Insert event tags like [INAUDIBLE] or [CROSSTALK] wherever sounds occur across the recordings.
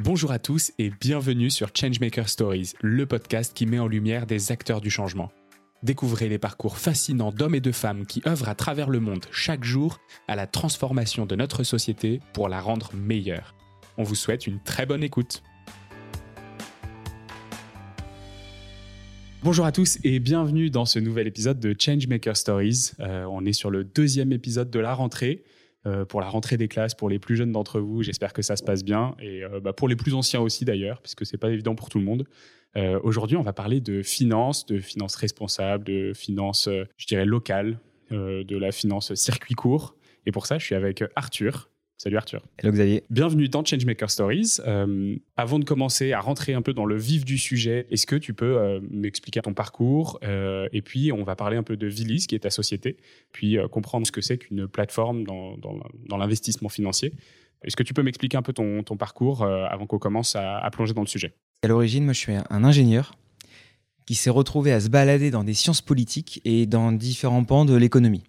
Bonjour à tous et bienvenue sur Changemaker Stories, le podcast qui met en lumière des acteurs du changement. Découvrez les parcours fascinants d'hommes et de femmes qui œuvrent à travers le monde chaque jour à la transformation de notre société pour la rendre meilleure. On vous souhaite une très bonne écoute. Bonjour à tous et bienvenue dans ce nouvel épisode de Changemaker Stories. Euh, on est sur le deuxième épisode de la rentrée. Euh, pour la rentrée des classes, pour les plus jeunes d'entre vous, j'espère que ça se passe bien. Et euh, bah, pour les plus anciens aussi d'ailleurs, puisque c'est pas évident pour tout le monde. Aujourd'hui, on va parler de finances, de finances responsables, de finances, je dirais, locales, de la finance circuit court. Et pour ça, je suis avec Arthur. Salut Arthur. Hello Xavier. Bienvenue dans Changemaker Stories. Euh, avant de commencer à rentrer un peu dans le vif du sujet, est-ce que tu peux euh, m'expliquer ton parcours euh, Et puis, on va parler un peu de Vilis, qui est ta société, puis comprendre ce que c'est qu'une plateforme dans, dans, l'investissement financier. Est-ce que tu peux m'expliquer un peu ton, ton parcours avant qu'on commence à, à, plonger dans le sujet? À l'origine, moi, je suis un ingénieur qui s'est retrouvé à se balader dans des sciences politiques et dans différents pans de l'économie.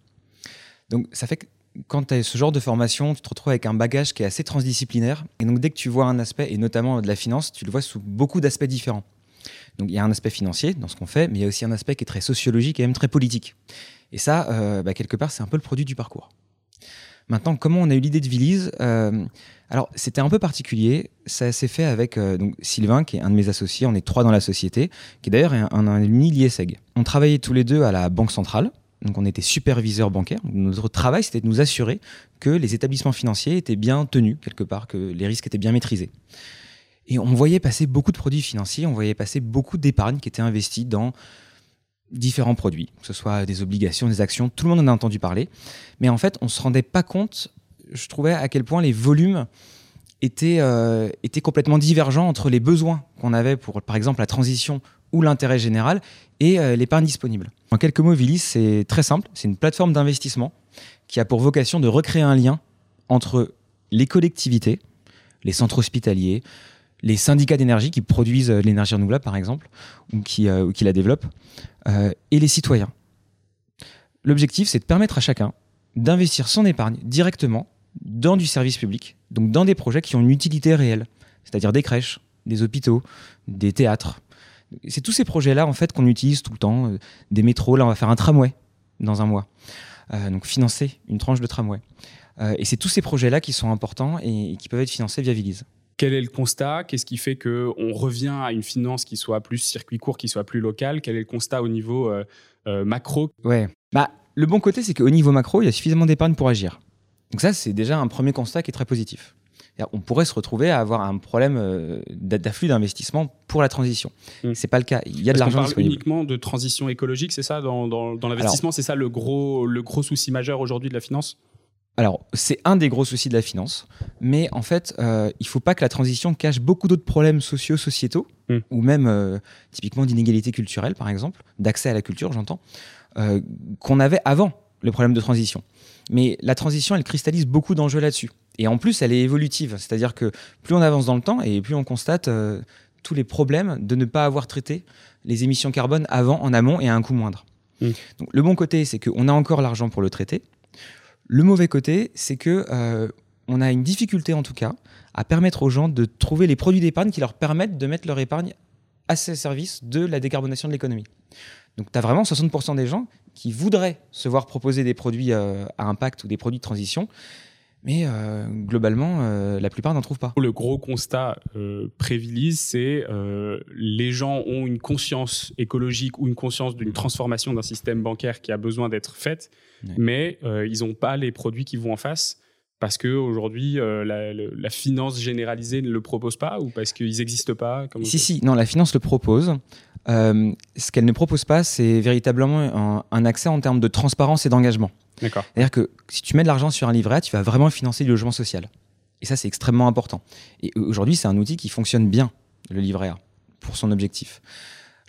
Donc, ça fait que quand tu as ce genre de formation, tu te retrouves avec un bagage qui est assez transdisciplinaire. Et donc, dès que tu vois un aspect, et notamment de la finance, tu le vois sous beaucoup d'aspects différents. Donc, il y a un aspect financier dans ce qu'on fait, mais il y a aussi un aspect qui est très sociologique et même très politique. Et ça, euh, bah, quelque part, c'est un peu le produit du parcours. Maintenant, comment on a eu l'idée de Vilise euh, Alors, c'était un peu particulier. Ça s'est fait avec euh, Sylvain, qui est un de mes associés. On est trois dans la société, qui est d'ailleurs un, un, un l'IESEG. On travaillait tous les deux à la Banque Centrale. Donc on était superviseur bancaire. Notre travail, c'était de nous assurer que les établissements financiers étaient bien tenus quelque part, que les risques étaient bien maîtrisés. Et on voyait passer beaucoup de produits financiers, on voyait passer beaucoup d'épargne qui était investie dans différents produits, que ce soit des obligations, des actions, tout le monde en a entendu parler. Mais en fait, on ne se rendait pas compte, je trouvais, à quel point les volumes étaient, euh, étaient complètement divergents entre les besoins qu'on avait pour, par exemple, la transition ou l'intérêt général et euh, l'épargne disponible. En quelques mots, Vilis, c'est très simple. C'est une plateforme d'investissement qui a pour vocation de recréer un lien entre les collectivités, les centres hospitaliers, les syndicats d'énergie qui produisent euh, l'énergie renouvelable, par exemple, ou qui, euh, qui la développent, et les citoyens. L'objectif, c'est de permettre à chacun d'investir son épargne directement dans du service public, donc dans des projets qui ont une utilité réelle, c'est-à-dire des crèches, des hôpitaux, des théâtres, c'est tous ces projets-là en fait qu'on utilise tout le temps. Euh, des métros, là on va faire un tramway dans un mois. Euh, donc financer une tranche de tramway. Euh, et c'est tous ces projets-là qui sont importants et, qui peuvent être financés via Vilise. Quel est le constat? Qu'est-ce qui fait qu'on revient à une finance qui soit plus circuit court, qui soit plus locale? Quel est le constat au niveau macro? Ouais. Bah, le bon côté, c'est qu'au niveau macro, il y a suffisamment d'épargne pour agir. Donc ça, c'est déjà un premier constat qui est très positif on pourrait se retrouver à avoir un problème euh, d'afflux d'investissement pour la transition. Ce hmm. C'est pas le cas. Il y a de l'argent disponible. uniquement de transition écologique, c'est ça dans, l'investissement, c'est ça le gros le gros souci majeur aujourd'hui de la finance? Alors, c'est un des gros soucis de la finance, mais en fait, euh, il ne faut pas que la transition cache beaucoup d'autres problèmes sociaux, sociétaux, hmm. ou même euh, typiquement d'inégalité culturelle, par exemple, d'accès à la culture, j'entends, qu'on avait avant le problème de transition. Mais la transition, elle cristallise beaucoup d'enjeux là-dessus. Et en plus, elle est évolutive, c'est-à-dire que plus on avance dans le temps et plus on constate euh, tous les problèmes de ne pas avoir traité les émissions carbone avant, en amont et à un coût moindre. Mmh. Donc, le bon côté, c'est qu'on a encore l'argent pour le traiter. Le mauvais côté, c'est que euh, on a une difficulté en tout cas à permettre aux gens de trouver les produits d'épargne qui leur permettent de mettre leur épargne à ce service de la décarbonation de l'économie. Donc tu as vraiment 60% des gens qui voudraient se voir proposer des produits euh, à impact ou des produits de transition, mais euh, globalement, euh, la plupart n'en trouvent pas. Le gros constat euh, Prévilise, c'est euh, les gens ont une conscience écologique ou une conscience d'une transformation d'un système bancaire qui a besoin d'être faite, mais ils n'ont pas les produits qui vont en face parce qu'aujourd'hui, la, la, finance généralisée ne le propose pas ou parce qu'ils n'existent pas Si, si, non, la finance le propose. ce qu'elle ne propose pas, c'est véritablement un, un accès en termes de transparence et d'engagement. C'est-à-dire que si tu mets de l'argent sur un livret A, tu vas vraiment financer du logement social. Et ça, c'est extrêmement important. Et aujourd'hui, c'est un outil qui fonctionne bien, le livret A, pour son objectif.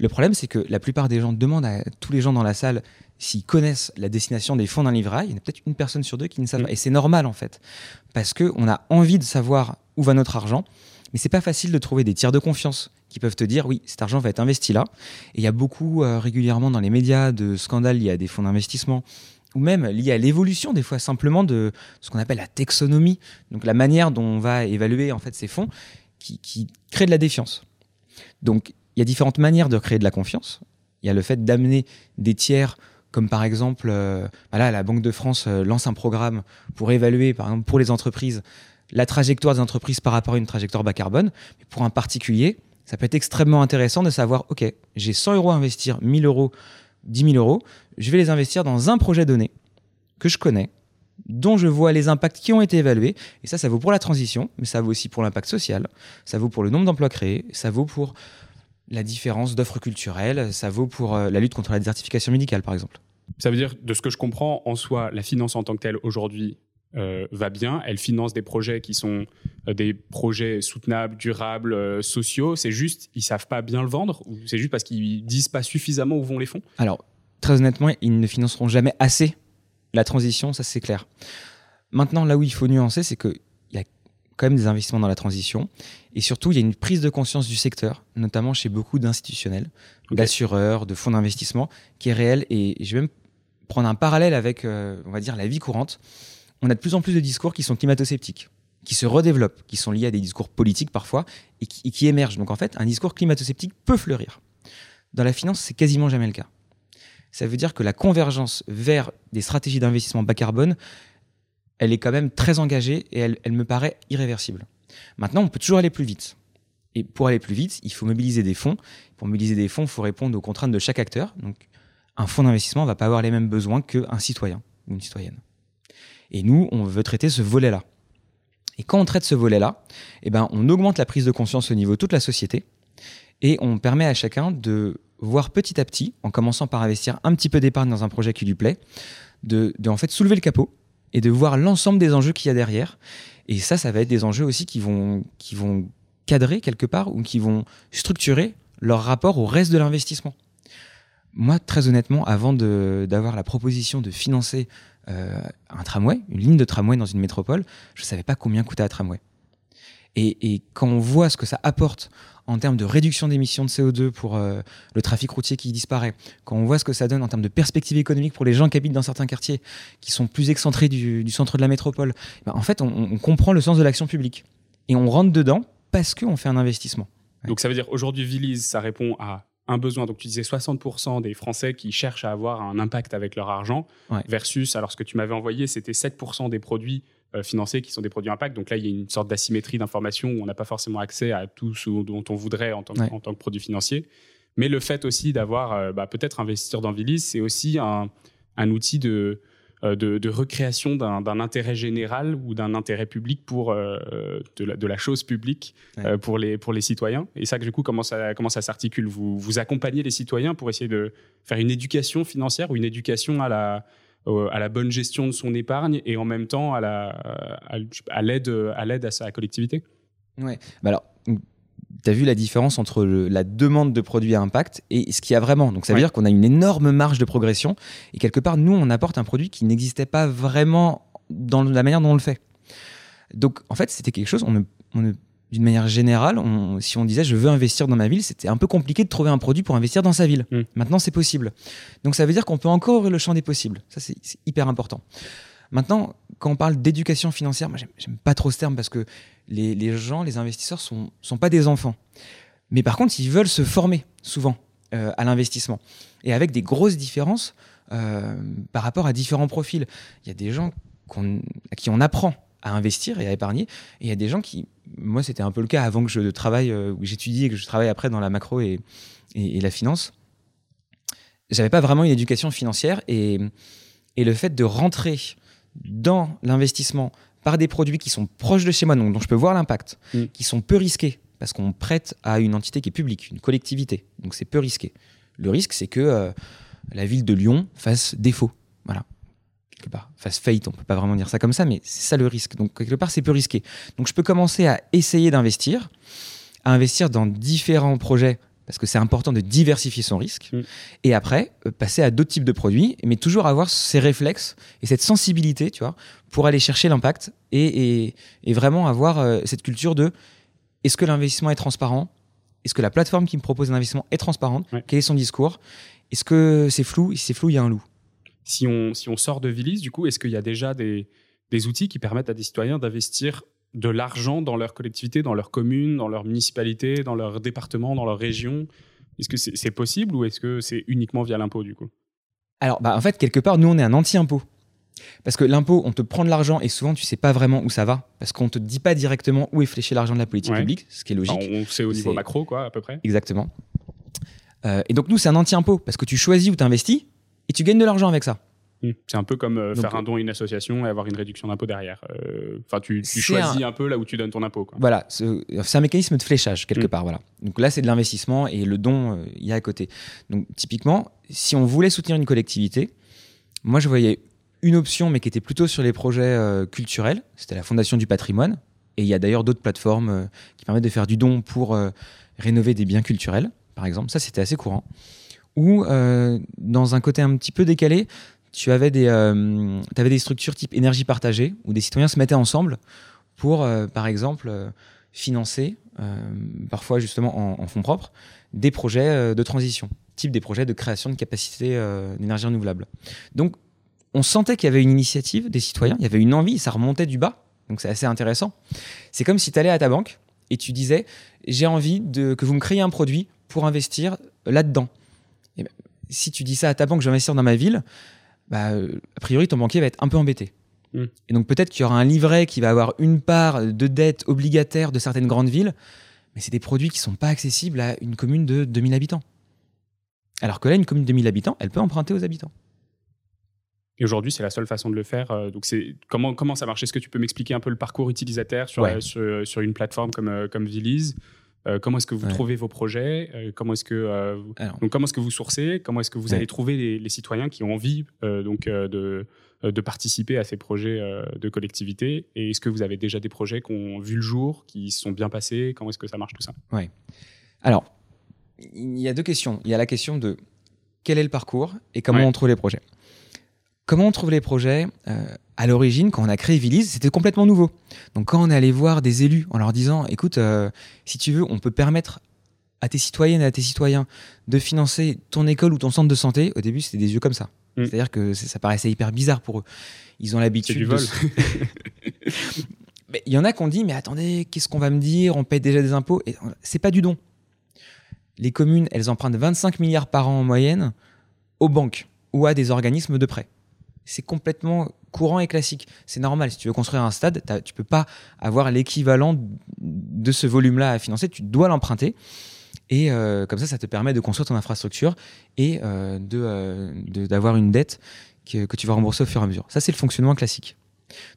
Le problème, c'est que la plupart des gens demandent à tous les gens dans la salle s'ils connaissent la destination des fonds d'un livret. Il y en a peut-être une personne sur deux qui ne savent mm. pas. Et c'est normal, en fait. Parce qu'on a envie de savoir où va notre argent. Mais c'est pas facile de trouver des tiers de confiance qui peuvent te dire oui, cet argent va être investi là. Et il y a beaucoup euh, régulièrement dans les médias de scandales liés à des fonds d'investissement ou même lié à l'évolution des fois simplement de ce qu'on appelle la taxonomie, donc la manière dont on va évaluer en fait ces fonds. qui, qui crée de la défiance. Donc, il y a différentes manières de créer de la confiance. Il y a le fait d'amener des tiers, comme par exemple, euh, voilà, la Banque de France euh, lance un programme pour évaluer, par exemple, pour les entreprises, la trajectoire des entreprises par rapport à une trajectoire bas carbone. Pour un particulier, ça peut être extrêmement intéressant de savoir, OK, j'ai 100 euros à investir, 1000 euros, 10 000 euros, je vais les investir dans un projet donné que je connais, dont je vois les impacts qui ont été évalués. Et ça, ça vaut pour la transition, mais ça vaut aussi pour l'impact social, ça vaut pour le nombre d'emplois créés, ça vaut pour la différence d'offres culturelles, ça vaut pour euh, la lutte contre la désertification médicale, par exemple. Ça veut dire, de ce que je comprends, en soi, la finance en tant que telle aujourd'hui euh, va bien. Elle finance des projets qui sont euh, des projets soutenables, durables, sociaux. C'est juste, ils savent pas bien le vendre ou c'est juste parce qu'ils disent pas suffisamment où vont les fonds? Alors, très honnêtement, ils ne financeront jamais assez la transition, ça c'est clair. Maintenant, là où il faut nuancer, c'est a quand même des investissements dans la transition. Et surtout, il y a une prise de conscience du secteur, notamment chez beaucoup d'institutionnels, d'assureurs, de fonds d'investissement, qui est réelle. Et je vais même prendre un parallèle avec, euh, on va dire, la vie courante. On a de plus en plus de discours qui sont climato-sceptiques, qui se redéveloppent, qui sont liés à des discours politiques parfois, et qui, et qui émergent. Donc en fait, un discours climato-sceptique peut fleurir. Dans la finance, c'est quasiment jamais le cas ça veut dire que la convergence vers des stratégies d'investissement bas carbone, elle est quand même très engagée et elle, me paraît irréversible. Maintenant, on peut toujours aller plus vite. Et pour aller plus vite, il faut mobiliser des fonds. Pour mobiliser des fonds, il faut répondre aux contraintes de chaque acteur. Donc, un fonds d'investissement ne va pas avoir les mêmes besoins qu'un citoyen ou une citoyenne. Et nous, on veut traiter ce volet-là. Et quand on traite ce volet-là, eh ben, on augmente la prise de conscience au niveau de toute la société et on permet à chacun de voir petit à petit, en commençant par investir un petit peu d'épargne dans un projet qui lui plaît, de, en fait soulever le capot et de voir l'ensemble des enjeux qu'il y a derrière. Et ça, ça va être des enjeux aussi qui vont, qui vont cadrer quelque part ou qui vont structurer leur rapport au reste de l'investissement. Moi, très honnêtement, avant d'avoir la proposition de financer euh, un tramway, une ligne de tramway dans une métropole, je ne savais pas combien coûtait un tramway. Et, quand on voit ce que ça apporte en termes de réduction d'émissions de CO2 pour euh, le trafic routier qui disparaît, quand on voit ce que ça donne en termes de perspectives économiques pour les gens qui habitent dans certains quartiers, qui sont plus excentrés du, centre de la métropole, ben, en fait, on, comprend le sens de l'action publique. Et on rentre dedans parce qu'on fait un investissement. Donc ça veut dire aujourd'hui, Villise, ça répond à un besoin. Donc tu disais 60% des Français qui cherchent à avoir un impact avec leur argent, versus, alors ce que tu m'avais envoyé, c'était 7% des produits euh, financiers qui sont des produits impact. Donc là, il y a une sorte d'asymétrie d'information où on n'a pas forcément accès à tout ce dont on voudrait en tant, que, en tant que produit financier. Mais le fait aussi d'avoir euh, bah, peut-être investir dans Vilis, c'est aussi un, un outil de, euh, de, de, recréation d'un intérêt général ou d'un intérêt public pour de la, de, la, chose publique pour, les, pour les citoyens. Et ça, du coup, comment ça, comment ça s'articule? Vous, vous accompagnez les citoyens pour essayer de faire une éducation financière ou une éducation à la, à la bonne gestion de son épargne et en même temps à la à, l'aide à l'aide à sa collectivité. Ouais. Bah alors tu as vu la différence entre la demande de produits à impact et ce qu'il y a vraiment. Donc ça veut dire qu'on a une énorme marge de progression et quelque part nous on apporte un produit qui n'existait pas vraiment dans la manière dont on le fait. Donc en fait c'était quelque chose on ne, on ne d'une manière générale, si on disait je veux investir dans ma ville, c'était un peu compliqué de trouver un produit pour investir dans sa ville. Mm. Maintenant, c'est possible. Donc ça veut dire qu'on peut encore ouvrir le champ des possibles. Ça, c'est hyper important. Maintenant, quand on parle d'éducation financière, moi, j'aime pas trop ce terme parce que les, gens, les investisseurs, sont, sont pas des enfants. Mais par contre, ils veulent se former souvent euh, à l'investissement. Et avec des grosses différences euh, par rapport à différents profils. Il y a des gens à qui on apprend à investir et à épargner. Et il y a des gens qui, moi c'était un peu le cas avant que je travaille, euh, que j'étudie et que je travaille après dans la macro et, et, la finance. J'avais pas vraiment une éducation financière et, et le fait de rentrer dans l'investissement par des produits qui sont proches de chez moi, donc dont je peux voir l'impact, mm. qui sont peu risqués, parce qu'on prête à une entité qui est publique, une collectivité, donc c'est peu risqué. Le risque, c'est que euh, la ville de Lyon fasse défaut. Voilà quelque part, fasse faillite, on peut pas vraiment dire ça comme ça, mais c'est ça le risque. Donc quelque part, c'est peu risqué. Donc je peux commencer à essayer d'investir, à investir dans différents projets parce que c'est important de diversifier son risque, mm. et après euh, passer à d'autres types de produits, mais toujours avoir ces réflexes et cette sensibilité, tu vois, pour aller chercher l'impact et, et, vraiment avoir euh, cette culture de est-ce que l'investissement est transparent? Est-ce que la plateforme qui me propose un investissement est transparente? Quel est son discours? Est-ce que c'est flou? Si c'est flou, il y a un loup. Si on, si on sort de Vilis, du coup, est-ce qu'il y a déjà des, des outils qui permettent à des citoyens d'investir de l'argent dans leur collectivité, dans leur commune, dans leur municipalité, dans leur département, dans leur région? Est-ce que c'est possible ou est-ce que c'est uniquement via l'impôt du coup? Alors, bah, en fait, quelque part, nous, on est un anti-impôt. Parce que l'impôt, on te prend de l'argent et souvent tu sais pas vraiment où ça va, parce qu'on te dit pas directement où est fléché l'argent de la politique publique, ce qui est logique. on sait au niveau macro, quoi, à peu près. Exactement. Euh, et donc nous, c'est un anti-impôt, parce que tu choisis où tu investis et tu gagnes de l'argent avec ça. Hmm. C'est un peu comme euh, faire un don à une association et avoir une réduction d'impôt derrière. Euh, enfin, tu, choisis un... peu là où tu donnes ton impôt. Quoi. Voilà, c'est un mécanisme de fléchage quelque hmm. part. Voilà. Donc là, c'est de l'investissement et le don, il y a à côté. Donc typiquement, si on voulait soutenir une collectivité, moi je voyais une option, mais qui était plutôt sur les projets euh, culturels. C'était la Fondation du patrimoine. Et il y a d'ailleurs d'autres plateformes euh, qui permettent de faire du don pour euh, rénover des biens culturels, par exemple. Ça, c'était assez courant. Ou dans un côté un petit peu décalé, tu avais des, avais des structures type énergie partagée, où des citoyens se mettaient ensemble pour, par exemple, financer, parfois justement en, fonds propres, des projets de transition, type des projets de création de capacités d'énergie renouvelable. Donc, on sentait qu'il y avait une initiative des citoyens, il y avait une envie, ça remontait du bas. Donc c'est assez intéressant. C'est comme si tu allais à ta banque et tu disais j'ai envie de, que vous me créiez un produit pour investir là-dedans. Ben, si tu dis ça à ta banque, je vais investir dans ma ville, bah, euh, a priori ton banquier va être un peu embêté. Hmm. Et donc peut-être qu'il y aura un livret qui va avoir une part de dette obligataire de certaines grandes villes, mais c'est des produits qui ne sont pas accessibles à une commune de 2000 habitants. Alors que là, une commune de 2000 habitants, elle peut emprunter aux habitants. Et aujourd'hui, c'est la seule façon de le faire. Euh, donc, c'est comment, comment ça marche? Est-ce que tu peux m'expliquer un peu le parcours utilisateur sur, sur, sur, une plateforme comme, euh, comme Viliz euh, comment est-ce que vous trouvez vos projets Comment est-ce que donc comment est-ce que vous sourcez Comment est-ce que vous allez trouver les, citoyens qui ont envie donc de de participer à ces projets de collectivité? Et est-ce que vous avez déjà des projets qui ont vu le jour, qui se sont bien passés? Comment est-ce que ça marche tout ça? Ouais. Alors, il y a deux questions. Il y a la question de quel est le parcours et comment on trouve les projets? Comment on trouve les projets euh, À l'origine, quand on a créé Viliz, c'était complètement nouveau. Donc quand on allait voir des élus en leur disant, écoute, euh, si tu veux, on peut permettre à tes citoyennes et à tes citoyens de financer ton école ou ton centre de santé, au début, c'était des yeux comme ça. Mm. C'est-à-dire que ça paraissait hyper bizarre pour eux. Ils ont l'habitude du vol. [LAUGHS] Il y en a qui ont dit, mais attendez, qu'est-ce qu'on va me dire? On paye déjà des impôts. Et c'est pas du don. Les communes, elles empruntent 25 milliards par an en moyenne aux banques ou à des organismes de prêt c'est complètement courant et classique. C'est normal. Si tu veux construire un stade, tu peux pas avoir l'équivalent de ce volume-là à financer. Tu dois l'emprunter. Et euh, comme ça, ça te permet de construire ton infrastructure et euh, euh, d'avoir une dette que, tu vas rembourser au fur et à mesure. Ça, c'est le fonctionnement classique.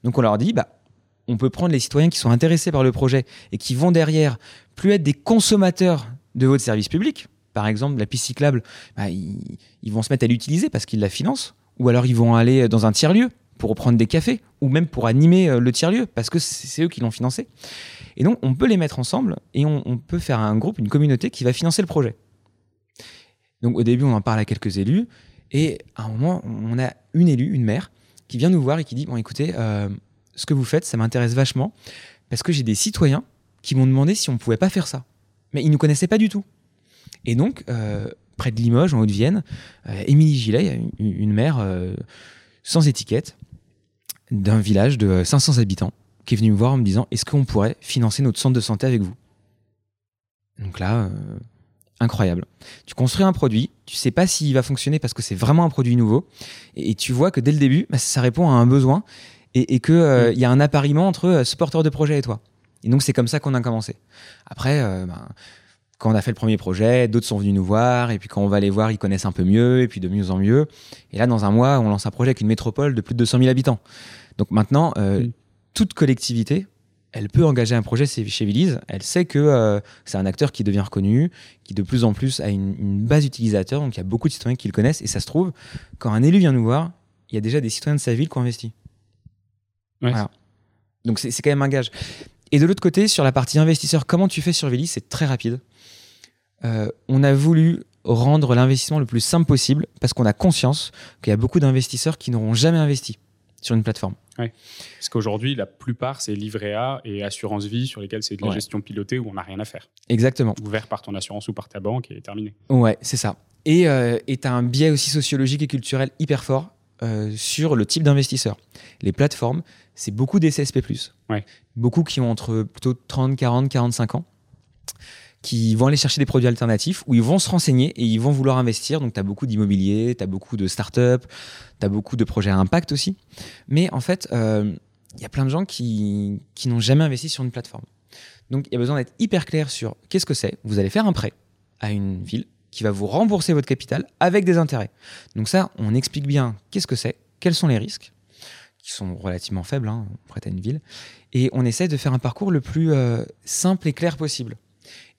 Donc on leur dit, bah, on peut prendre les citoyens qui sont intéressés par le projet et qui vont derrière plus être des consommateurs de votre service public. Par exemple, la piste cyclable, bah, ils, ils, vont se mettre à l'utiliser parce qu'ils la financent ou alors ils vont aller dans un tiers-lieu pour reprendre des cafés, ou même pour animer euh, le tiers-lieu, parce que c'est eux qui l'ont financé. Et donc, on peut les mettre ensemble et on, peut faire un groupe, une communauté qui va financer le projet. Donc, au début, on en parle à quelques élus, et à un moment, on a une élue, une mère, qui vient nous voir et qui dit Bon, écoutez, euh, ce que vous faites, ça m'intéresse vachement, parce que j'ai des citoyens qui m'ont demandé si on ne pouvait pas faire ça. Mais ils ne nous connaissaient pas du tout. Et donc, euh, près de Limoges, en Haute-Vienne, euh, Émilie Gillet, une, mère euh, sans étiquette d'un village de 500 habitants, qui est venue me voir en me disant Est-ce qu'on pourrait financer notre centre de santé avec vous? Donc là, euh, incroyable. Tu construis un produit, tu sais pas s'il va fonctionner parce que c'est vraiment un produit nouveau, et, tu vois que dès le début, bah, ça répond à un besoin et, qu'il mm. y a un appariement entre ce porteur de projet et toi. Et donc c'est comme ça qu'on a commencé. Après, ben, quand on a fait le premier projet, d'autres sont venus nous voir, et puis quand on va les voir, ils connaissent un peu mieux, et puis de mieux en mieux. Et là, dans un mois, on lance un projet avec une métropole de plus de 200 000 habitants. Donc maintenant, euh, toute collectivité, elle peut engager un projet chez Viliz. Elle sait que euh, c'est un acteur qui devient reconnu, qui de plus en plus a une, base utilisateur, donc il y a beaucoup de citoyens qui le connaissent. Et ça se trouve, quand un élu vient nous voir, il y a déjà des citoyens de sa ville qui ont investi. Voilà. Donc c'est quand même un gage. Et de l'autre côté, sur la partie investisseur, comment tu fais sur Viliz C'est très rapide. Euh, on a voulu rendre l'investissement le plus simple possible parce qu'on a conscience qu'il y a beaucoup d'investisseurs qui n'auront jamais investi sur une plateforme. Parce qu'aujourd'hui, la plupart, c'est livret A et assurance vie sur lesquels c'est de la gestion pilotée où on n'a rien à faire. Exactement. Ouvert par ton assurance ou par ta banque et terminé. Ouais, c'est ça. Et euh, tu as un biais aussi sociologique et culturel hyper fort. sur le type d'investisseur. Les plateformes, c'est beaucoup des CSP+. Ouais. Beaucoup qui ont entre plutôt 30, 40, 45 ans qui vont aller chercher des produits alternatifs, où ils vont se renseigner et ils vont vouloir investir. Donc, tu as beaucoup d'immobilier, tu as beaucoup de startups, tu as beaucoup de projets à impact aussi. Mais en fait, il y a plein de gens qui, qui n'ont jamais investi sur une plateforme. Donc, il y a besoin d'être hyper clair sur qu'est-ce que c'est. Vous allez faire un prêt à une ville qui va vous rembourser votre capital avec des intérêts. Donc ça, on explique bien qu'est-ce que c'est, quels sont les risques, qui sont relativement faibles, hein, prêt à une ville, et on essaie de faire un parcours le plus euh, simple et clair possible.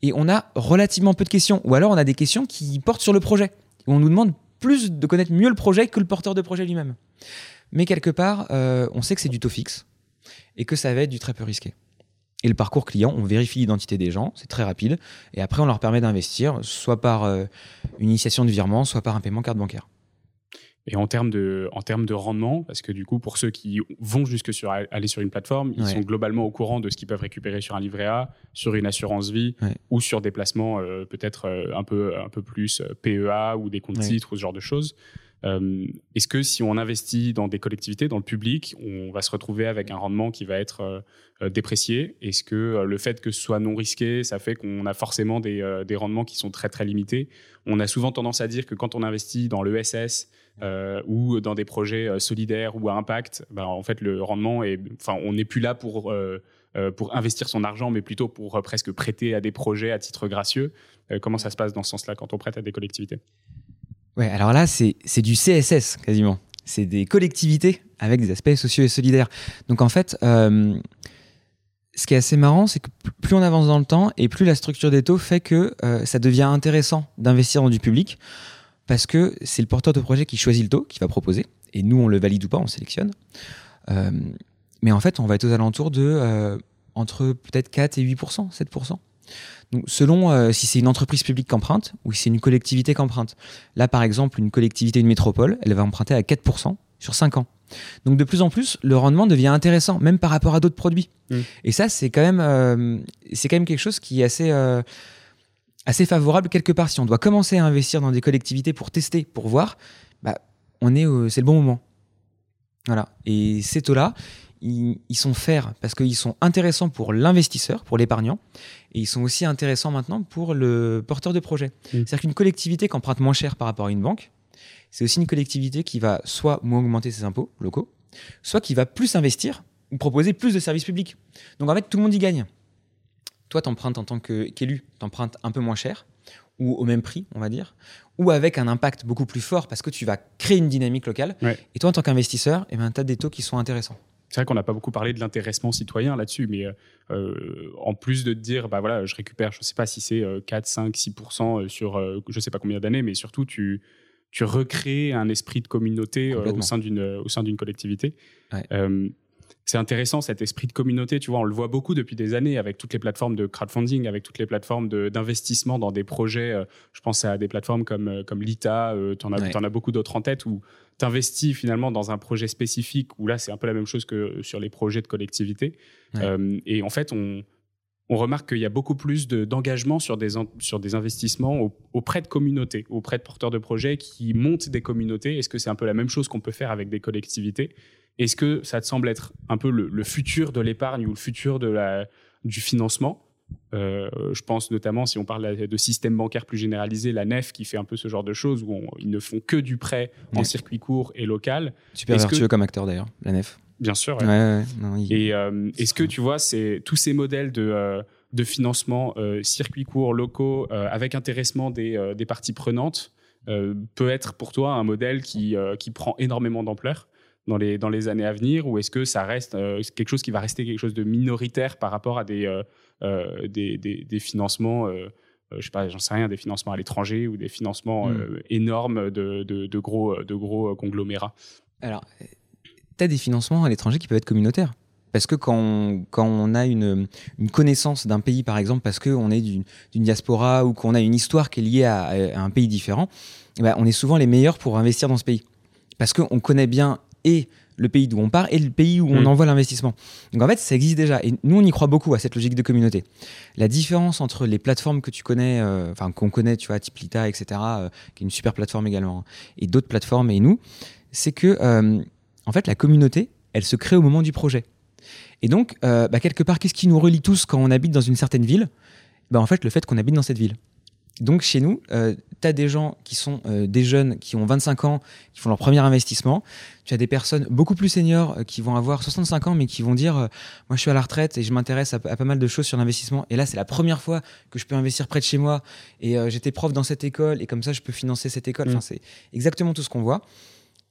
Et on a relativement peu de questions, ou alors on a des questions qui portent sur le projet, on nous demande plus de connaître mieux le projet que le porteur de projet lui-même. Mais quelque part, euh, on sait que c'est du taux fixe, et que ça va être du très peu risqué. Et le parcours client, on vérifie l'identité des gens, c'est très rapide. Et après, on leur permet d'investir, soit par euh, une initiation de virement, soit par un paiement carte bancaire. Et en termes de, en termes de rendement, parce que du coup, pour ceux qui vont jusque sur aller sur une plateforme, ils sont globalement au courant de ce qu'ils peuvent récupérer sur un livret A, sur une assurance vie ou sur des placements euh, peut-être euh, un peu, un peu plus PEA ou des comptes titres ou ce genre de choses. Euh, est-ce que si on investit dans des collectivités, dans le public, on va se retrouver avec un rendement qui va être euh, euh, déprécié? Est-ce que le fait que ce soit non risqué, ça fait qu'on a forcément des, des, rendements qui sont très très limités? On a souvent tendance à dire que quand on investit dans l'ESS ou dans des projets solidaires ou à impact, ben, en fait le rendement est, enfin on n'est plus là pour pour investir son argent, mais plutôt pour presque prêter à des projets à titre gracieux. comment ça se passe dans ce sens-là quand on prête à des collectivités? Ouais, alors là, c'est du CSS quasiment. C'est des collectivités avec des aspects sociaux et solidaires. Donc en fait, euh, ce qui est assez marrant, c'est que plus on avance dans le temps et plus la structure des taux fait que euh, ça devient intéressant d'investir dans du public parce que c'est le porteur de projet qui choisit le taux, qui va proposer. Et nous, on le valide ou pas, on sélectionne. Euh, mais en fait, on va être aux alentours de entre peut-être 4 et 8% 7% selon euh, si c'est une entreprise publique qui emprunte ou si c'est une collectivité qui emprunte. Là, par exemple, une collectivité, une métropole, elle va emprunter à 4% sur 5 ans. Donc, de plus en plus, le rendement devient intéressant, même par rapport à d'autres produits. Mmh. Et ça, c'est quand, même, euh, c'est quand même quelque chose qui est assez, euh, assez favorable quelque part. Si on doit commencer à investir dans des collectivités pour tester, pour voir, bah, on est, c'est le bon moment. Voilà. Et ces taux-là, ils, sont fers parce qu'ils sont intéressants pour l'investisseur, pour l'épargnant, et ils sont aussi intéressants maintenant pour le porteur de projet. Mm. C'est-à-dire qu'une collectivité qui emprunte moins cher par rapport à une banque, c'est aussi une collectivité qui va soit moins augmenter ses impôts locaux, soit qui va plus investir ou proposer plus de services publics. Donc en fait, tout le monde y gagne. Toi, tu empruntes en tant qu'élu, tu empruntes un peu moins cher, ou au même prix, on va dire, ou avec un impact beaucoup plus fort parce que tu vas créer une dynamique locale. Et toi, en tant qu'investisseur, eh ben, tu as des taux qui sont intéressants. C'est vrai qu'on n'a pas beaucoup parlé de l'intéressement citoyen là-dessus, mais euh, en plus de te dire, bah voilà, je récupère, je ne sais pas si c'est 4, 5, 6% sur euh, je ne sais pas combien d'années, mais surtout tu, tu recrées un esprit de communauté euh, au sein d'une collectivité. C'est intéressant cet esprit de communauté, tu vois, on le voit beaucoup depuis des années avec toutes les plateformes de crowdfunding, avec toutes les plateformes d'investissement dans des projets. je pense à des plateformes comme, comme Lita, tu en, en, as beaucoup d'autres en tête où t'investis finalement dans un projet spécifique où là, c'est un peu la même chose que sur les projets de collectivité. Euh, et en fait, on, on remarque qu'il y a beaucoup plus d'engagement sur, des, sur des investissements auprès de communautés, auprès de porteurs de projets qui montent des communautés. Est-ce que c'est un peu la même chose qu'on peut faire avec des collectivités? Est-ce que ça te semble être un peu le, le futur de l'épargne ou le futur de la, du financement? Euh, je pense notamment, si on parle de système bancaire plus généralisé, la NEF qui fait un peu ce genre de choses où ils ne font que du prêt en circuit court et local. Super vertueux comme acteur d'ailleurs, la NEF. Bien sûr. Et euh, est-ce que tu vois, c'est tous ces modèles de, euh, de financement circuit court locaux avec intéressement des, des parties prenantes peut être pour toi un modèle qui, qui prend énormément d'ampleur? Dans les, dans les années à venir ou est-ce que ça reste quelque chose qui va rester quelque chose de minoritaire par rapport à des, euh, des, des, financements euh, euh, je sais pas, j'en sais rien, des financements à l'étranger ou des financements hmm. énormes de, de, gros, de gros conglomérats? Alors, tu as des financements à l'étranger qui peuvent être communautaires. Parce que quand on, quand on a une, une connaissance d'un pays, par exemple, parce qu'on est d'une diaspora ou qu'on a une histoire qui est liée à, un pays différent, eh ben, on est souvent les meilleurs pour investir dans ce pays. Parce qu'on connaît bien et le pays d'où on part et le pays où on mm. envoie l'investissement. Donc en fait, ça existe déjà. Et nous, on y croit beaucoup à cette logique de communauté. La différence entre les plateformes que tu connais, euh, enfin qu'on connaît, tu vois, type Lita, etc., euh, qui est une super plateforme également, hein, et d'autres plateformes et nous, c'est que, euh, en fait, la communauté, elle se crée au moment du projet. Et donc, bah, quelque part, qu'est-ce qui nous relie tous quand on habite dans une certaine ville? Bah, En fait, le fait qu'on habite dans cette ville. Donc, chez nous, euh, tu as des gens qui sont des jeunes qui ont 25 ans, qui font leur premier investissement. Tu as des personnes beaucoup plus seniors qui vont avoir 65 ans, mais qui vont dire Moi, je suis à la retraite et je m'intéresse à, pas mal de choses sur l'investissement. Et là, c'est la première fois que je peux investir près de chez moi. Et j'étais prof dans cette école, et comme ça, je peux financer cette école. Enfin, mmh. c'est exactement tout ce qu'on voit.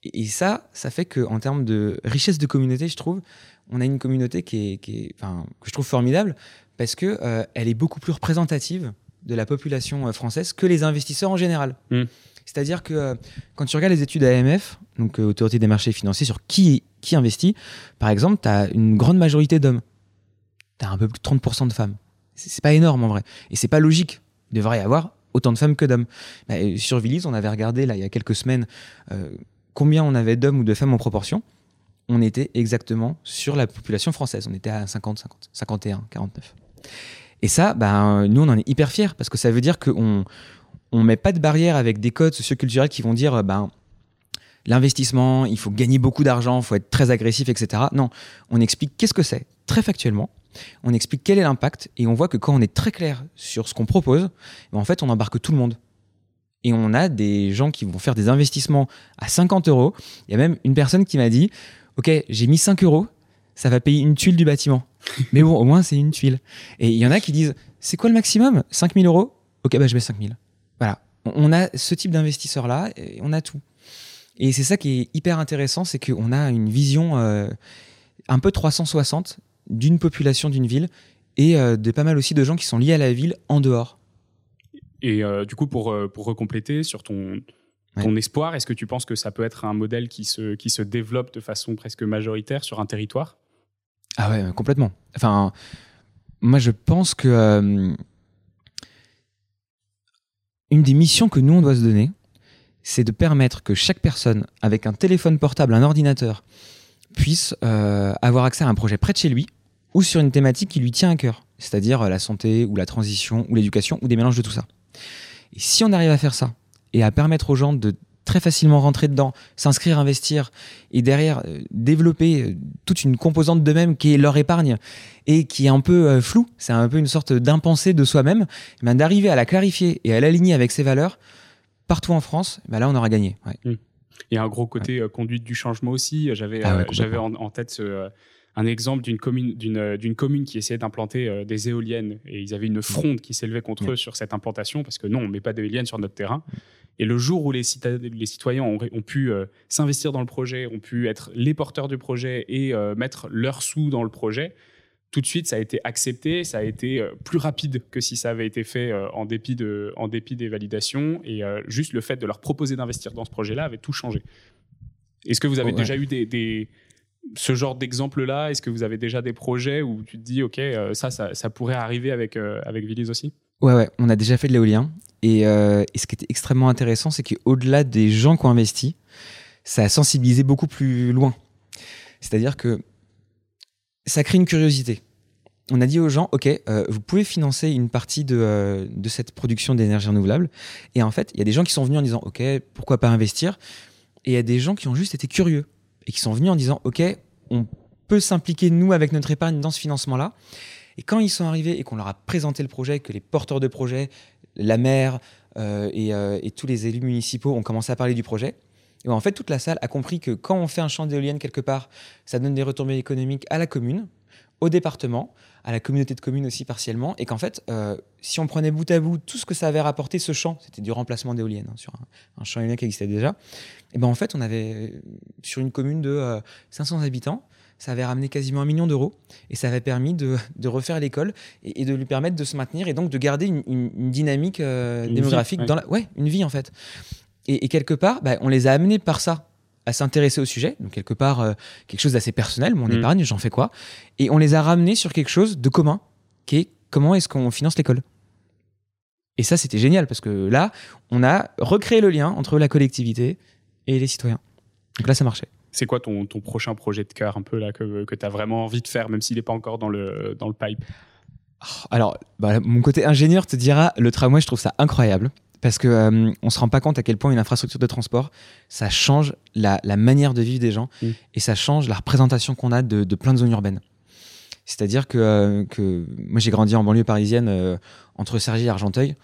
Et, ça, ça fait qu'en termes de richesse de communauté, je trouve, on a une communauté qui est, qui enfin, que je trouve formidable parce que euh, elle est beaucoup plus représentative de la population euh, française que les investisseurs en général. Mm. C'est-à-dire que euh, quand tu regardes les études AMF, donc Autorité des marchés financiers, sur qui, qui investit, par exemple, tu as une grande majorité d'hommes. Tu as un peu plus de 30% de femmes. C'est pas énorme en vrai. Et c'est pas logique. Il devrait y avoir autant de femmes que d'hommes. Bah, sur Vilis, on avait regardé là, il y a quelques semaines combien on avait d'hommes ou de femmes en proportion, on était exactement sur la population française. On était à 50, 50, 51, 49. Et ça, ben, nous, on en est hyper fiers parce que ça veut dire qu'on on met pas de barrière avec des codes socioculturels qui vont dire ben, l'investissement, il faut gagner beaucoup d'argent, il faut être très agressif, etc. Non, on explique qu'est-ce que c'est, très factuellement. On explique quel est l'impact et on voit que quand on est très clair sur ce qu'on propose, ben, en fait, on embarque tout le monde et on a des gens qui vont faire des investissements à 50 euros. Il y a même une personne qui m'a dit Ok, j'ai mis 5 euros, ça va payer une tuile du bâtiment. [LAUGHS] Mais bon, au moins, c'est une tuile. Et il y en a qui disent C'est quoi le maximum? 5000 euros? Ok, bah, je mets 5000. Voilà. On a ce type d'investisseur-là, et on a tout. Et c'est ça qui est hyper intéressant c'est qu'on a une vision euh, un peu 360 d'une population d'une ville et euh, de pas mal aussi de gens qui sont liés à la ville en dehors. Et euh, du coup, pour, pour recompléter sur ton, ton espoir, est-ce que tu penses que ça peut être un modèle qui se, qui se développe de façon presque majoritaire sur un territoire? Ah ouais, complètement. Enfin, moi je pense que euh, une des missions que nous on doit se donner, c'est de permettre que chaque personne avec un téléphone portable, un ordinateur, puisse avoir accès à un projet près de chez lui ou sur une thématique qui lui tient à cœur, c'est-à-dire la santé ou la transition ou l'éducation ou des mélanges de tout ça. Et si on arrive à faire ça et à permettre aux gens de très facilement rentrer dedans, s'inscrire, investir et derrière euh, développer euh, toute une composante d'eux-mêmes qui est leur épargne et qui est un peu euh, floue, c'est un peu une sorte d'impensé de soi-même, eh ben, d'arriver à la clarifier et à l'aligner avec ses valeurs partout en France, ben là on aura gagné. Mmh. Il y a un gros côté conduite du changement aussi. J'avais ah j'avais en, tête ce, un exemple d'une commune, d'une, euh, commune qui essayait d'implanter euh, des éoliennes et ils avaient une fronde qui s'élevait contre eux sur cette implantation parce que non, on met pas d'éoliennes sur notre terrain. Et le jour où les, les citoyens ont, pu euh, s'investir dans le projet, ont pu être les porteurs du projet et mettre leurs sous dans le projet, tout de suite, ça a été accepté, ça a été plus rapide que si ça avait été fait en, dépit de, en dépit des validations. Et juste le fait de leur proposer d'investir dans ce projet-là avait tout changé. Est-ce que vous avez déjà eu des, ce genre d'exemple-là, est-ce que vous avez déjà des projets où tu te dis, OK, euh, ça, ça, pourrait arriver avec, euh, avec Villis aussi? Ouais, ouais, on a déjà fait de l'éolien. Et, euh, et, ce qui était extrêmement intéressant, c'est qu'au-delà des gens qui ont investi, ça a sensibilisé beaucoup plus loin. C'est-à-dire que ça crée une curiosité. On a dit aux gens, OK, vous pouvez financer une partie de, de cette production d'énergie renouvelable. Et en fait, il y a des gens qui sont venus en disant, OK, pourquoi pas investir? Et il y a des gens qui ont juste été curieux et qui sont venus en disant OK, on peut s'impliquer nous avec notre épargne dans ce financement-là. Et quand ils sont arrivés et qu'on leur a présenté le projet, que les porteurs de projet, la maire euh, euh, et, tous les élus municipaux ont commencé à parler du projet, et en fait toute la salle a compris que quand on fait un champ d'éoliennes quelque part, ça donne des retombées économiques à la commune, au département, à la communauté de communes aussi partiellement, et qu'en fait, euh, si on prenait bout à bout tout ce que ça avait rapporté ce champ, c'était du remplacement d'éoliennes hein, sur un, champ éolien qui existait déjà, et ben en fait, on avait sur une commune de 500 euh, habitants, ça avait ramené quasiment un million d'euros, et ça avait permis de, refaire l'école et, de lui permettre de se maintenir et donc de garder une, dynamique euh, démographique dans la, ouais, une vie en fait. Et, quelque part, bah, on les a amenés par ça à s'intéresser au sujet, donc quelque part euh, quelque chose d'assez personnel, mon mm. épargne, j'en fais quoi? Et on les a ramenés sur quelque chose de commun, qui est comment est-ce qu'on finance l'école? Et ça, c'était génial, parce que là, on a recréé le lien entre la collectivité et les citoyens. Donc là, ça marchait. C'est quoi ton, ton, prochain projet de cœur, un peu là, que, que tu as vraiment envie de faire, même s'il n'est pas encore dans le, dans le pipe? Alors, bah, mon côté ingénieur te dira, le tramway, je trouve ça incroyable parce que euh, on se rend pas compte à quel point une infrastructure de transport, ça change la, la manière de vivre des gens Mm. et ça change la représentation qu'on a de, de plein de zones urbaines. C'est-à-dire que, euh, que moi j'ai grandi en banlieue parisienne euh, entre Cergy et Argenteuil.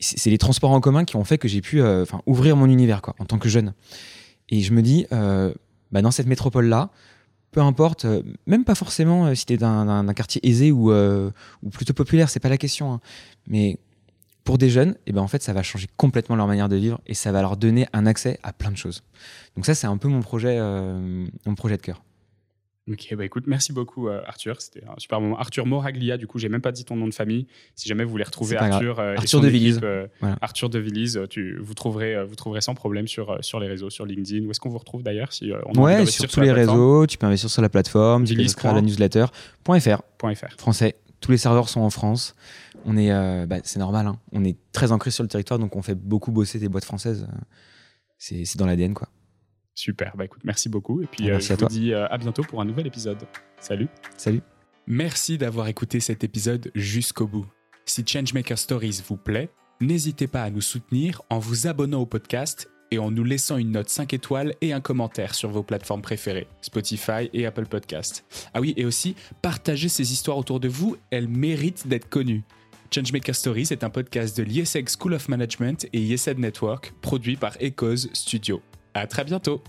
C'est les transports en commun qui ont fait que j'ai pu euh, enfin, ouvrir mon univers quoi, en tant que jeune. Et je me dis, bah, dans cette métropole-là, peu importe, euh, même pas forcément euh, si tu es d'un quartier aisé ou, euh, ou plutôt populaire, c'est pas la question. hein. Mais pour des jeunes, eh ben, en fait, ça va changer complètement leur manière de vivre et ça va leur donner un accès à plein de choses. Donc ça, c'est un peu mon projet, mon projet de cœur. Ok, bah écoute, merci beaucoup euh, Arthur. C'était un super moment. Arthur Moraglia, du coup, j'ai même pas dit ton nom de famille. Si jamais vous voulez retrouver. Arthur, euh, et Arthur de équipe, euh, Voilà. Arthur de Villise, euh, tu, vous, trouverez, euh, vous trouverez sans problème sur, euh, sur les réseaux, sur LinkedIn. Où est-ce qu'on vous retrouve d'ailleurs si, euh, on Ouais, sur tous les la plateforme réseaux, tu peux investir sur la plateforme, tu peux inscrire à la newsletter. .fr, .fr. français. Tous les serveurs sont en France. On est, euh, bah, c'est normal. hein. On est très ancré sur le territoire, donc on fait beaucoup bosser des boîtes françaises. C'est dans l'ADN, quoi. Super, bah écoute, merci beaucoup. Et puis Ah, euh, merci je à vous toi. dis euh, à bientôt pour un nouvel épisode. Salut. Salut. Merci d'avoir écouté cet épisode jusqu'au bout. Si Changemaker Stories vous plaît, n'hésitez pas à nous soutenir en vous abonnant au podcast et en nous laissant une note 5 étoiles et un commentaire sur vos plateformes préférées, Spotify et Apple Podcast. Ah oui, et aussi, partagez ces histoires autour de vous, elles méritent d'être connues. Changemaker Stories est un podcast de l'ISEG School of Management et ISED Network, produit par Echoes Studio. À très bientôt